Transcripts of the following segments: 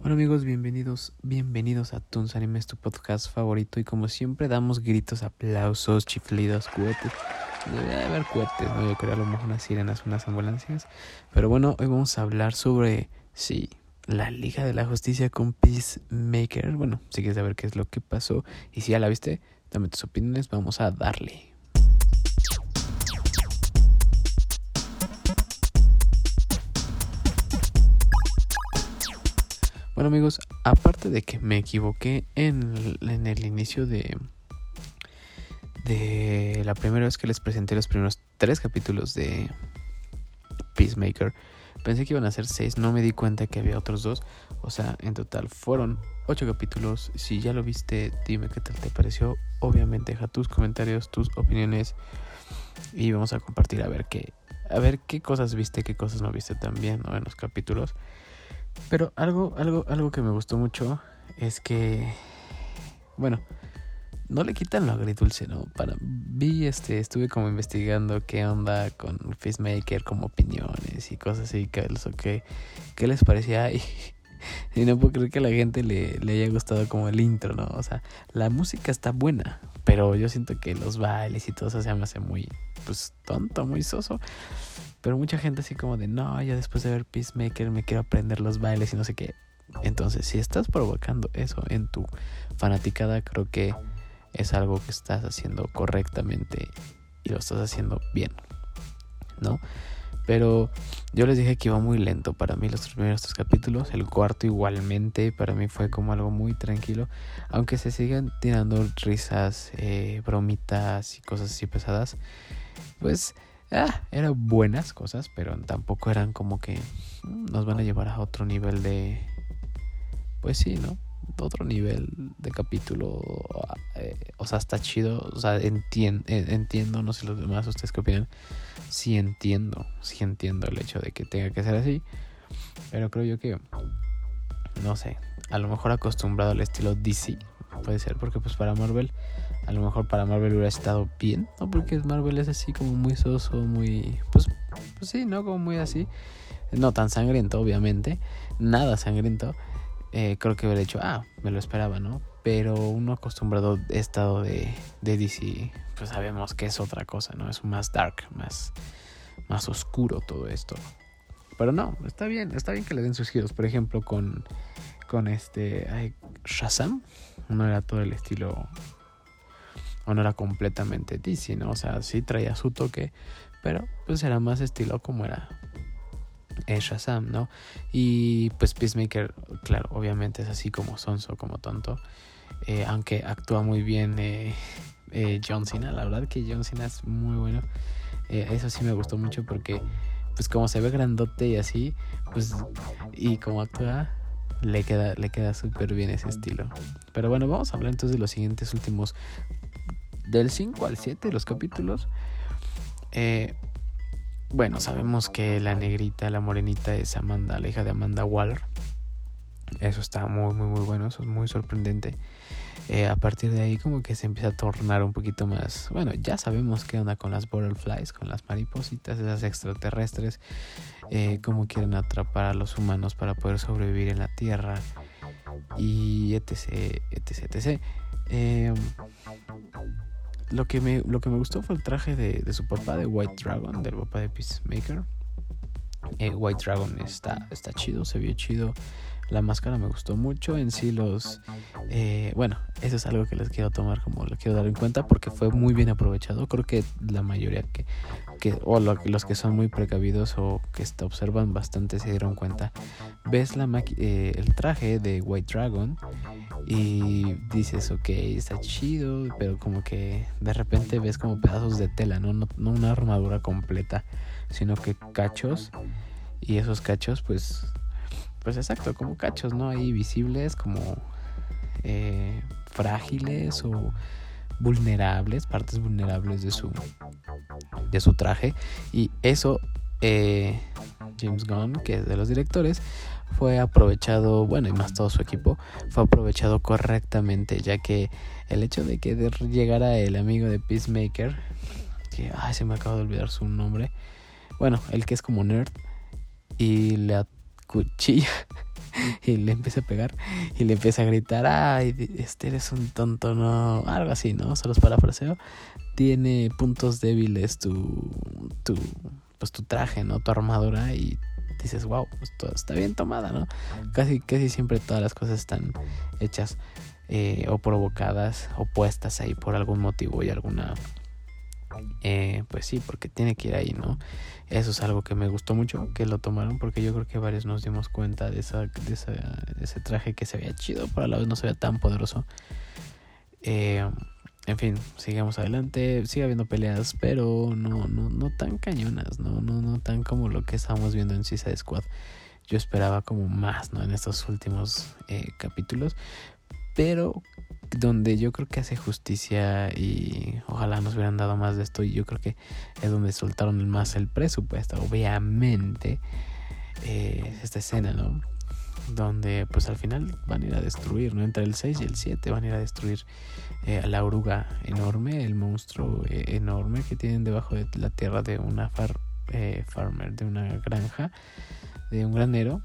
Bueno amigos, bienvenidos, bienvenidos a Toons Animes, tu podcast favorito y como siempre damos gritos, aplausos, chiflidos, cohetes. Debe haber cohetes, ¿no? Yo creo a lo mejor unas sirenas, unas ambulancias. Pero bueno, hoy vamos a hablar sobre, sí, la Liga de la Justicia con Peacemaker. Bueno, si quieres saber qué es lo que pasó y si ya la viste, dame tus opiniones, vamos a darle. Bueno amigos, aparte de que me equivoqué en, el inicio de, de la primera vez que les presenté los primeros tres capítulos de Peacemaker, pensé que iban a ser seis, no me di cuenta que había otros dos, o sea, en total fueron ocho capítulos. Si ya lo viste, dime qué tal te pareció. Obviamente deja tus comentarios, tus opiniones y vamos a compartir a ver qué, a ver qué cosas viste, qué cosas no viste también ¿no? en los capítulos. Pero algo, algo, algo que me gustó mucho es que, bueno, no le quitan lo agridulce, ¿no? Para, vi, este, estuve como investigando qué onda con Facemaker, como opiniones y cosas así, que, que, qué les parecía y, y, no puedo creer que a la gente le, le haya gustado como el intro, ¿no? O sea, la música está buena, pero yo siento que los bailes y todo eso se me hace muy, pues, tonto, muy soso. Pero mucha gente así como de, no, ya después de ver Peacemaker me quiero aprender los bailes y no sé qué. Entonces, si estás provocando eso en tu fanaticada, creo que es algo que estás haciendo correctamente y lo estás haciendo bien, ¿no? Pero yo les dije que iba muy lento para mí los primeros tres capítulos. El cuarto igualmente para mí fue como algo muy tranquilo. Aunque se siguen tirando risas, eh, bromitas y cosas así pesadas. Pues ah, eran buenas cosas, pero tampoco eran como que nos van a llevar a otro nivel de... Pues sí, ¿no? Otro nivel de capítulo. Eh, o sea, está chido. O sea, entien, eh, entiendo, no sé los demás, ustedes qué opinan. Sí entiendo, sí entiendo el hecho de que tenga que ser así. Pero creo yo que, no sé, a lo mejor acostumbrado al estilo DC, puede ser, porque pues para Marvel a lo mejor para Marvel hubiera estado bien, ¿no? Porque Marvel es así como muy soso, muy... Pues, pues sí, ¿no? Como muy así. No tan sangriento, obviamente. Nada sangriento. Eh, creo que hubiera dicho, ah, me lo esperaba, ¿no? Pero uno acostumbrado estado de, de DC, pues sabemos que es otra cosa, ¿no? Es más dark, más, más oscuro todo esto. Pero no, está bien, está bien que le den sus giros. Por ejemplo, con, con este ay, Shazam, no era todo el estilo o no era completamente DC, ¿no? O sea, sí traía su toque, pero pues era más estilo como era Shazam, ¿no? Y pues Peacemaker, claro, obviamente es así como sonso, como tonto, eh, aunque actúa muy bien eh, eh, John Cena, la verdad que John Cena es muy bueno, eso sí me gustó mucho porque pues como se ve grandote y así, pues y como actúa le queda le queda súper bien ese estilo. Pero bueno, vamos a hablar entonces de los siguientes últimos del 5 al 7 los capítulos. Eh, bueno, sabemos que la negrita, la morenita es Amanda, la hija de Amanda Waller. Eso está muy, muy, muy bueno, eso es muy sorprendente. Eh, a partir de ahí como que se empieza a tornar un poquito más... Bueno, ya sabemos qué onda con las butterflies, con las maripositas, esas extraterrestres, eh, cómo quieren atrapar a los humanos para poder sobrevivir en la Tierra y etc, etc, etc. Eh, lo que me, lo que me gustó fue el traje de, de su papá, de White Dragon, del papá de Peacemaker. Eh, White Dragon está, está chido, se vio chido. La máscara me gustó mucho. En sí, los. Eh, bueno, eso es algo que les quiero tomar como lo quiero dar en cuenta porque fue muy bien aprovechado. Creo que la mayoría que. O los que son muy precavidos o que observan bastante se dieron cuenta. Ves eh, el traje de White Dragon y dices, ok, está chido, pero como que de repente ves como pedazos de tela, no, no, no una armadura completa, sino que cachos. Y esos cachos, pues pues exacto, como cachos, ¿no? Ahí visibles, como eh, frágiles o vulnerables, partes vulnerables de su, de su traje. Y eso, eh, James Gunn, que es de los directores, fue aprovechado, bueno, y más todo su equipo, fue aprovechado correctamente, ya que el hecho de que llegara el amigo de Peacemaker, que, ay, se me acaba de olvidar su nombre, bueno, el que es como nerd, y le cuchilla. y le empieza a pegar y le empieza a gritar, ay, este eres un tonto, no, algo así, ¿no? Se los parafraseo. Tiene puntos débiles tu, tu, pues tu traje, ¿no? Tu armadura y dices, wow, pues está bien tomada, ¿no? Casi, casi siempre todas las cosas están hechas eh, o provocadas o puestas ahí por algún motivo y alguna eh, pues sí, porque tiene que ir ahí, ¿no? Eso es algo que me gustó mucho, que lo tomaron, porque yo creo que varios nos dimos cuenta de, esa, de, ese traje que se veía chido, pero a la vez no se veía tan poderoso. Eh, en fin, sigamos adelante, sigue habiendo peleas, pero no, no, no tan cañonas, ¿no? No, no tan como lo que estábamos viendo en Suicide Squad. Yo esperaba como más, ¿no? En estos últimos eh, capítulos. Pero donde yo creo que hace justicia y ojalá nos hubieran dado más de esto y yo creo que es donde soltaron más el presupuesto obviamente eh, esta escena no donde pues al final van a ir a destruir no entre el 6 y el 7 van a ir a destruir eh, a la oruga enorme el monstruo eh, enorme que tienen debajo de la tierra de una far, farmer de una granja de un granero.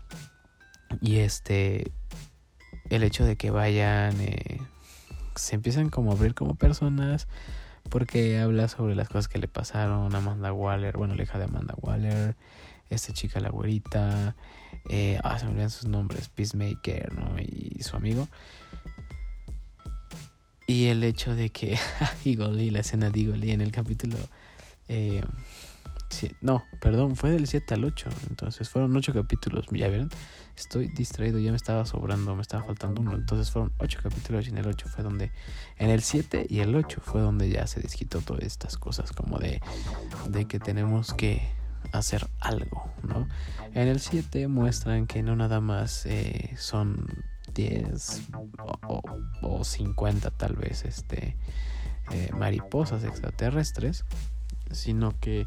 Y este el hecho de que vayan se empiezan como a abrir como personas porque habla sobre las cosas que le pasaron a Amanda Waller, bueno, la hija de Amanda Waller, esta chica la güerita, eh, ah, se me olvidan sus nombres, Peacemaker, ¿no? Y su amigo. Y el hecho de que y la escena de y en el capítulo... Eh, no, perdón, fue del 7 al 8, entonces fueron 8 capítulos, ya vieron estoy distraído, ya me estaba sobrando, me estaba faltando uno. Entonces fueron ocho capítulos y en el 8 fue donde, en el 7 y el 8 fue donde ya se desquitó todas estas cosas, como de, de que tenemos que hacer algo, ¿no? En el 7 muestran que no nada más eh, son 10 o, o, 50 tal vez este, eh, mariposas extraterrestres, sino que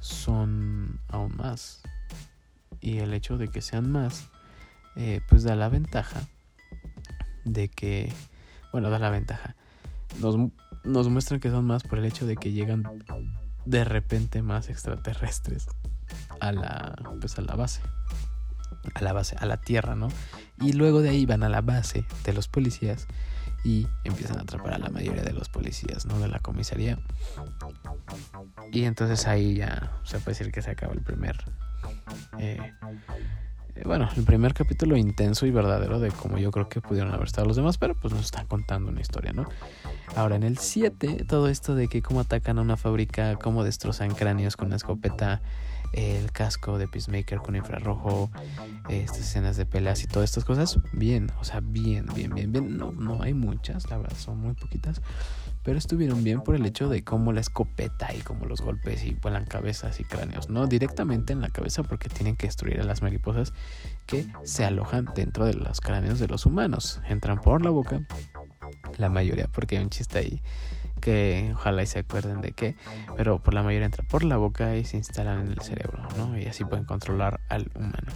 son aún más. Y el hecho de que sean más eh, pues da la ventaja de que, bueno, da la ventaja. Nos, nos muestran que son más por el hecho de que llegan de repente más extraterrestres a la, pues a la base. A la base, a la tierra, ¿no? Y luego de ahí van a la base de los policías y empiezan a atrapar a la mayoría de los policías, ¿no? De la comisaría. Y entonces ahí ya se puede decir que se acaba el primer eh, eh, bueno, el primer capítulo intenso y verdadero de cómo yo creo que pudieron haber estado los demás, pero pues nos están contando una historia, ¿no? Ahora en el 7, todo esto de que cómo atacan a una fábrica, cómo destrozan cráneos con una escopeta, el casco de Peacemaker con infrarrojo, estas escenas de peleas y todas estas cosas, bien, o sea, bien, bien, bien, bien. No, no hay muchas, la verdad, son muy poquitas pero estuvieron bien por el hecho de cómo la escopeta y cómo los golpes y vuelan cabezas y cráneos, no directamente en la cabeza porque tienen que destruir a las mariposas que se alojan dentro de los cráneos de los humanos, entran por la boca, la mayoría, porque hay un chiste ahí que ojalá y se acuerden de qué, pero por la mayoría entra por la boca y se instalan en el cerebro, ¿no? Y así pueden controlar al humano.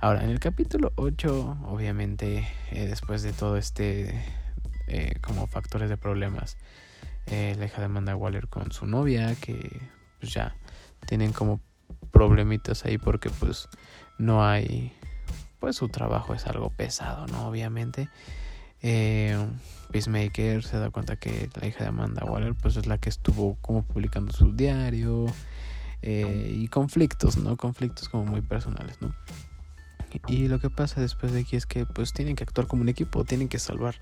Ahora, en el capítulo 8, obviamente, eh, después de todo este eh, como factores de problemas. Eh, la hija de Amanda Waller con su novia, que pues ya tienen como problemitas ahí porque pues no hay, pues su trabajo es algo pesado, ¿no? Obviamente. Eh, Peacemaker se da cuenta que la hija de Amanda Waller pues es la que estuvo como publicando su diario y conflictos, ¿no? Conflictos como muy personales, ¿no? Y lo que pasa después de aquí es que pues tienen que actuar como un equipo, tienen que salvar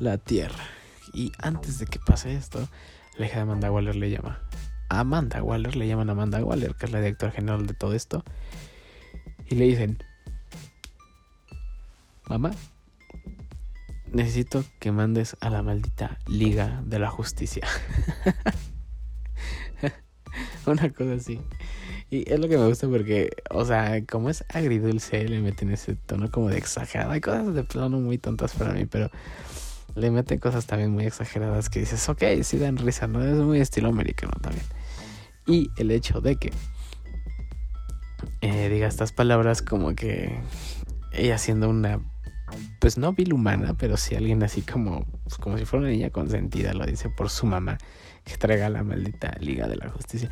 la Tierra. Y antes de que pase esto, la hija de Amanda Waller le llama. Amanda Waller, le llaman Amanda Waller, que es la directora general de todo esto. Y le dicen, mamá, necesito que mandes a la maldita Liga de la Justicia. Una cosa así. Y es lo que me gusta porque, o sea, como es agridulce, le meten ese tono como de exagerado. Hay cosas de plano muy tontas para mí, pero le meten cosas también muy exageradas que dices, ok, sí dan risa, ¿no? Es muy estilo americano también. Y el hecho de que eh, diga estas palabras como que ella siendo una pues no vil humana, pero sí alguien así como, pues como si fuera una niña consentida, lo dice por su mamá, que traiga la maldita Liga de la Justicia.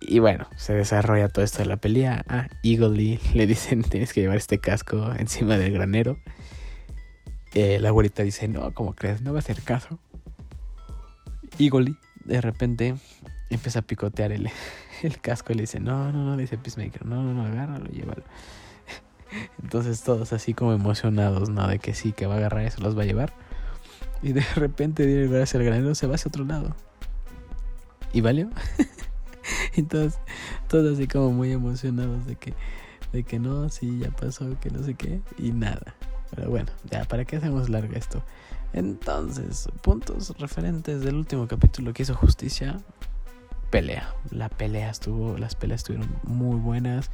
Y bueno, se desarrolla todo esto de la pelea. A Eagle le dicen, tienes que llevar este casco encima del granero. Eh, la abuelita dice, no, como crees? No va a hacer caso. Eagle de repente empieza a picotear el, el casco y le dice, no, no, no, dice Peacemaker, no, no, no, agárralo, llévalo. Entonces todos así como emocionados, ¿no? De que sí, que va a agarrar eso, los va a llevar. Y de repente viene el granero, se va hacia otro lado. ¿Y valió? Entonces, todos así como muy emocionados de que, de que no, sí, ya pasó, que no sé qué, y nada. Pero bueno, ya, ¿para qué hacemos larga esto? Entonces, puntos referentes del último capítulo que hizo Justicia. Pelea. La pelea estuvo, las peleas estuvieron muy buenas.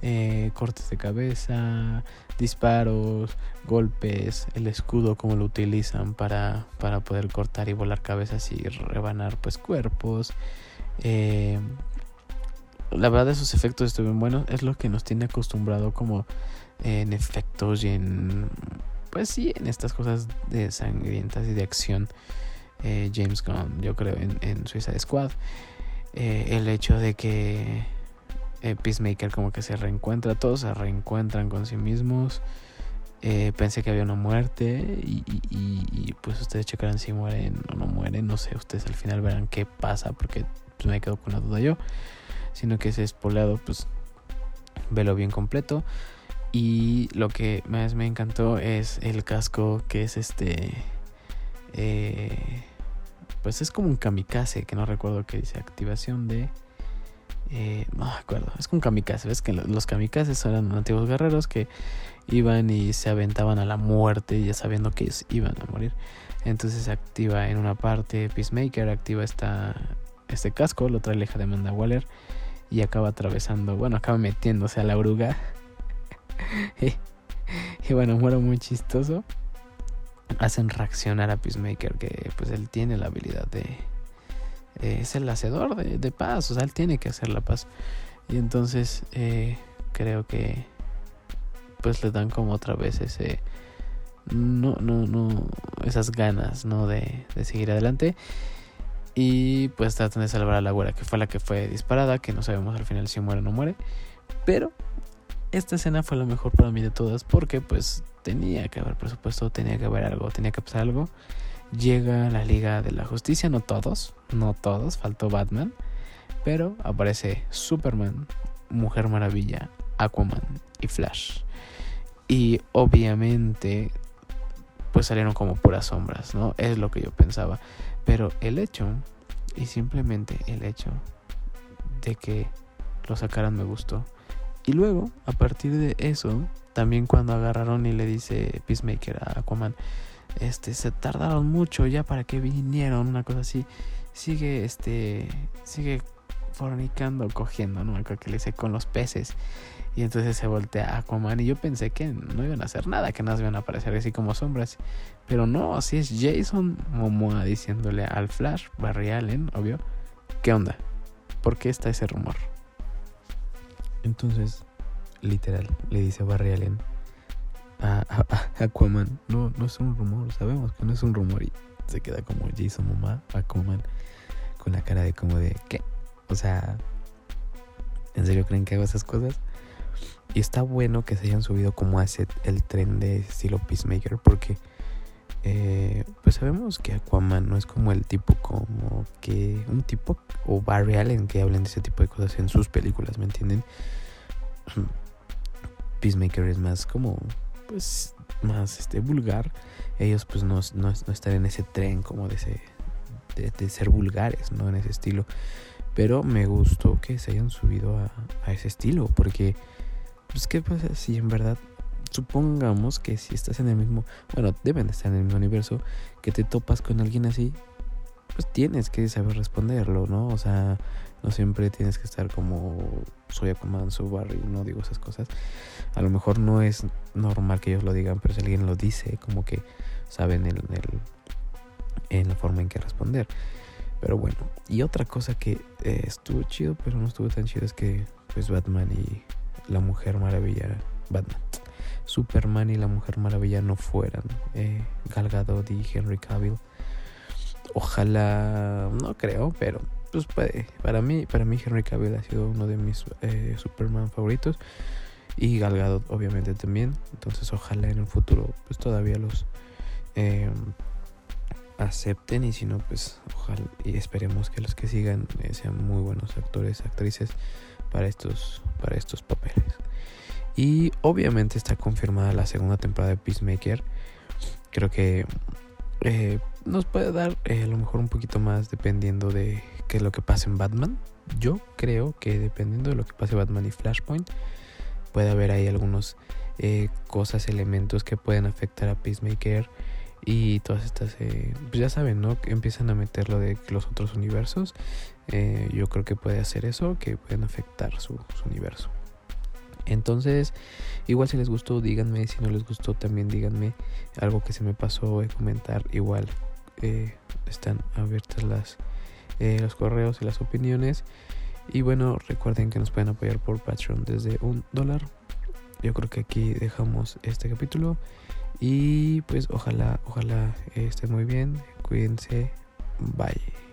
Eh, cortes de cabeza, disparos, golpes, el escudo como lo utilizan para, para poder cortar y volar cabezas y rebanar pues cuerpos. Eh, la verdad esos efectos estuvieron buenos, es lo que nos tiene acostumbrado como en efectos y en pues sí, en estas cosas de sangrientas y de acción. Eh, James Gunn, yo creo, en, en Suicide Squad. el hecho de que eh, Peacemaker como que se reencuentra, todos se reencuentran con sí mismos. Eh, pensé que había una muerte y, pues ustedes checarán si mueren o no mueren. No sé, ustedes al final verán qué pasa porque pues, me quedo con la duda yo. Sino que ese spoileado, pues velo bien completo. Y lo que más me encantó es el casco que es este... Eh, pues es como un kamikaze, que no recuerdo que dice activación de... Eh, no me acuerdo, es con kamikaze. Ves que los kamikazes eran antiguos guerreros que iban y se aventaban a la muerte ya sabiendo que ellos iban a morir. Entonces se activa en una parte Peacemaker, activa esta, este casco, lo trae leja de Amanda Waller y acaba atravesando, bueno, acaba metiéndose a la oruga. y, bueno, muero muy chistoso. Hacen reaccionar a Peacemaker que pues él tiene la habilidad de es el hacedor de, paz, o sea, él tiene que hacer la paz. Y entonces eh, creo que pues le dan como otra vez ese no no no esas ganas no de, de, seguir adelante y pues tratan de salvar a la güera que fue la que fue disparada que no sabemos al final si muere o no muere pero esta escena fue la mejor para mí de todas porque pues tenía que haber presupuesto tenía que haber algo tenía que pasar algo llega la Liga de la Justicia, no todos, no todos, faltó Batman, pero aparece Superman, Mujer Maravilla, Aquaman y Flash. Y obviamente pues salieron como puras sombras, ¿no? Es lo que yo pensaba. Pero el hecho, y simplemente el hecho de que lo sacaran me gustó. Y luego, a partir de eso, también cuando agarraron y le dice Peacemaker a Aquaman, este, se tardaron mucho ya para que vinieron, una cosa así. Sigue, este, sigue fornicando, cogiendo, ¿no? Que le hice con los peces. Y entonces se voltea a Aquaman y yo pensé que no iban a hacer nada, que nada iban a aparecer así como sombras. Pero no, así es Jason Momoa diciéndole al Flash, Barry Allen, obvio, ¿qué onda? ¿Por qué está ese rumor? Entonces, literal, le dice Barry Allen, a, Aquaman. No, no es un rumor, sabemos que no es un rumor. Y se queda como Jason Momoa, Aquaman, con la cara de como de, ¿qué? O sea, ¿en serio creen que hago esas cosas? Y está bueno que se hayan subido como a ese, el tren de estilo Peacemaker, porque eh, pues sabemos que Aquaman no es como el tipo como que un tipo o Barry Allen que hablen de ese tipo de cosas en sus películas, ¿me entienden? Peacemaker es más como pues más este vulgar, ellos pues no, no, están en ese tren como de, ese, de, ser vulgares, ¿no? En ese estilo. Pero me gustó que se hayan subido a, a ese estilo, porque, pues, ¿qué pasa si en verdad supongamos que si estás en el mismo, bueno, deben estar en el mismo universo, que te topas con alguien así, pues tienes que saber responderlo, ¿no? O sea, no siempre tienes que estar como soy Aquaman, soy Barry, no digo esas cosas. A lo mejor no es normal que ellos lo digan, pero si alguien lo dice, como que saben el, en la forma en que responder. Pero bueno, y otra cosa que eh, estuvo chido, pero no estuvo tan chido, es que pues Batman y la Mujer Maravilla, Batman, Superman y la Mujer Maravilla no fueran eh, Gal y Henry Cavill. Ojalá, no creo, pero pues puede. Para mí, para mí Henry Cavill ha sido uno de mis eh, Superman favoritos y Gal Gadot obviamente también. Entonces ojalá en el futuro pues todavía los eh, acepten y si no pues ojalá y esperemos que los que sigan eh, sean muy buenos actores, actrices para estos para estos papeles. Y obviamente está confirmada la segunda temporada de Peacemaker. Creo que eh, nos puede dar eh, a lo mejor un poquito más dependiendo de qué es lo que pasa en Batman. Yo creo que dependiendo de lo que pase Batman y Flashpoint, puede haber ahí algunos eh, cosas, elementos que pueden afectar a Peacemaker y todas estas, pues ya saben, ¿no? Empiezan a meter lo de los otros universos. yo creo que puede hacer eso, que pueden afectar su universo. Entonces, igual si les gustó, díganme. Si no les gustó, también díganme algo que se me pasó de comentar. Igual eh, están abiertas las, eh, los correos y las opiniones. Y bueno, recuerden que nos pueden apoyar por Patreon desde un dólar. Yo creo que aquí dejamos este capítulo. Y pues ojalá, ojalá estén muy bien. Cuídense. Bye.